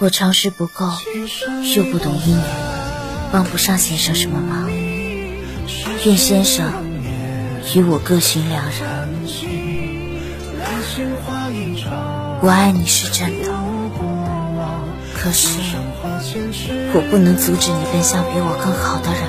我常识不够，又不懂姻缘，帮不上先生什么忙。愿先生与我各寻良人。我爱你是真的。可是我不能阻止你奔向比我更好的人。